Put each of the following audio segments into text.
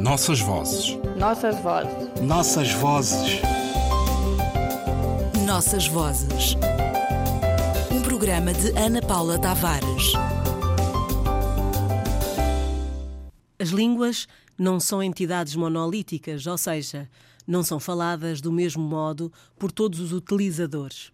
Nossas vozes. Nossas vozes. Nossas vozes. Nossas vozes. Um programa de Ana Paula Tavares. As línguas não são entidades monolíticas, ou seja, não são faladas do mesmo modo por todos os utilizadores.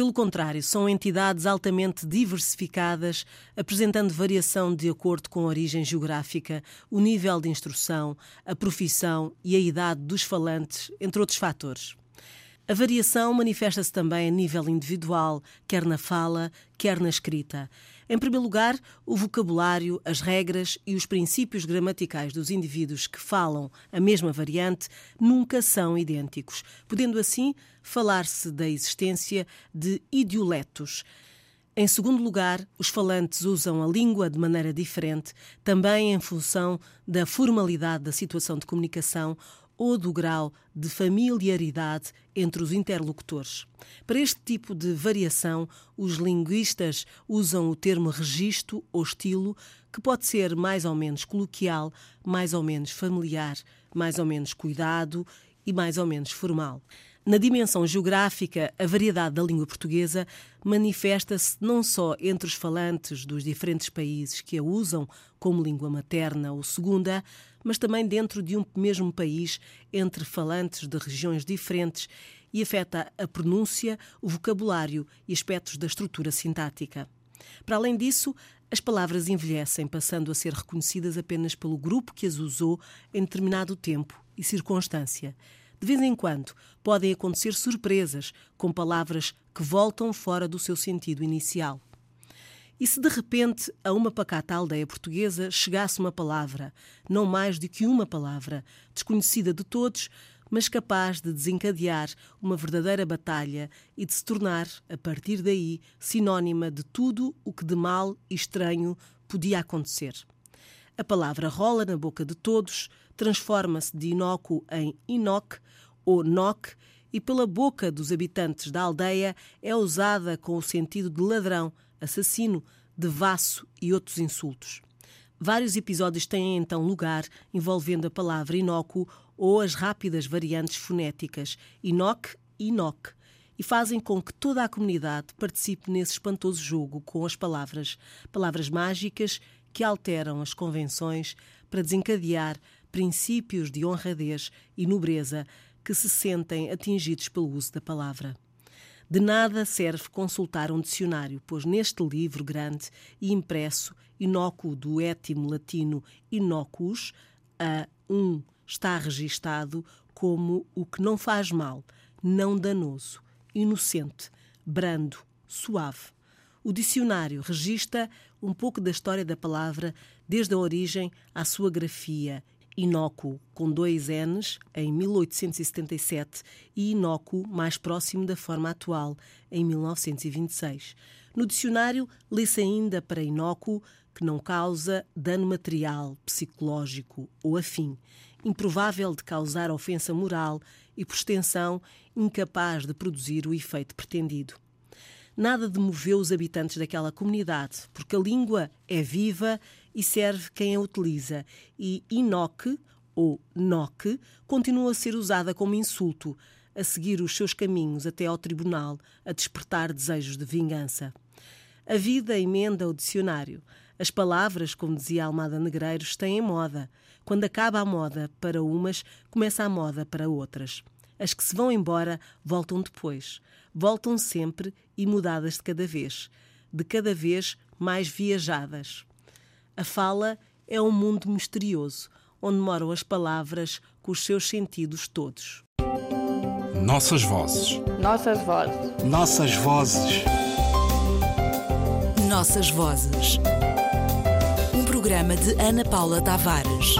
Pelo contrário, são entidades altamente diversificadas, apresentando variação de acordo com a origem geográfica, o nível de instrução, a profissão e a idade dos falantes, entre outros fatores. A variação manifesta-se também a nível individual, quer na fala, quer na escrita. Em primeiro lugar, o vocabulário, as regras e os princípios gramaticais dos indivíduos que falam a mesma variante nunca são idênticos, podendo assim falar-se da existência de idioletos. Em segundo lugar, os falantes usam a língua de maneira diferente, também em função da formalidade da situação de comunicação ou do grau de familiaridade entre os interlocutores. Para este tipo de variação, os linguistas usam o termo registro ou estilo, que pode ser mais ou menos coloquial, mais ou menos familiar, mais ou menos cuidado e mais ou menos formal. Na dimensão geográfica, a variedade da língua portuguesa manifesta-se não só entre os falantes dos diferentes países que a usam como língua materna ou segunda, mas também dentro de um mesmo país, entre falantes de regiões diferentes, e afeta a pronúncia, o vocabulário e aspectos da estrutura sintática. Para além disso, as palavras envelhecem, passando a ser reconhecidas apenas pelo grupo que as usou em determinado tempo e circunstância. De vez em quando podem acontecer surpresas com palavras que voltam fora do seu sentido inicial. E se de repente a uma pacata aldeia portuguesa chegasse uma palavra, não mais do que uma palavra, desconhecida de todos, mas capaz de desencadear uma verdadeira batalha e de se tornar, a partir daí, sinónima de tudo o que de mal e estranho podia acontecer. A palavra rola na boca de todos, transforma-se de inócuo em inoc ou noc e pela boca dos habitantes da aldeia é usada com o sentido de ladrão, assassino, devasso e outros insultos. Vários episódios têm então lugar envolvendo a palavra inócuo ou as rápidas variantes fonéticas inoc e inoc e fazem com que toda a comunidade participe nesse espantoso jogo com as palavras, palavras mágicas que alteram as convenções para desencadear princípios de honradez e nobreza que se sentem atingidos pelo uso da palavra. De nada serve consultar um dicionário, pois neste livro grande e impresso, inócuo do étimo latino inocus, a um está registado como o que não faz mal, não danoso, inocente, brando, suave. O dicionário registra um pouco da história da palavra desde a origem à sua grafia inócuo com dois N's em 1877 e inócuo mais próximo da forma atual em 1926. No dicionário lê-se ainda para inócuo que não causa dano material, psicológico ou afim, improvável de causar ofensa moral e, por extensão, incapaz de produzir o efeito pretendido nada demoveu os habitantes daquela comunidade, porque a língua é viva e serve quem a utiliza, e inoque, ou noque, continua a ser usada como insulto, a seguir os seus caminhos até ao tribunal, a despertar desejos de vingança. A vida emenda o dicionário. As palavras, como dizia Almada Negreiros, têm moda. Quando acaba a moda para umas, começa a moda para outras. As que se vão embora voltam depois. Voltam sempre e mudadas de cada vez, de cada vez mais viajadas. A fala é um mundo misterioso, onde moram as palavras com os seus sentidos todos. Nossas vozes. Nossas vozes. Nossas vozes. Nossas vozes. Um programa de Ana Paula Tavares.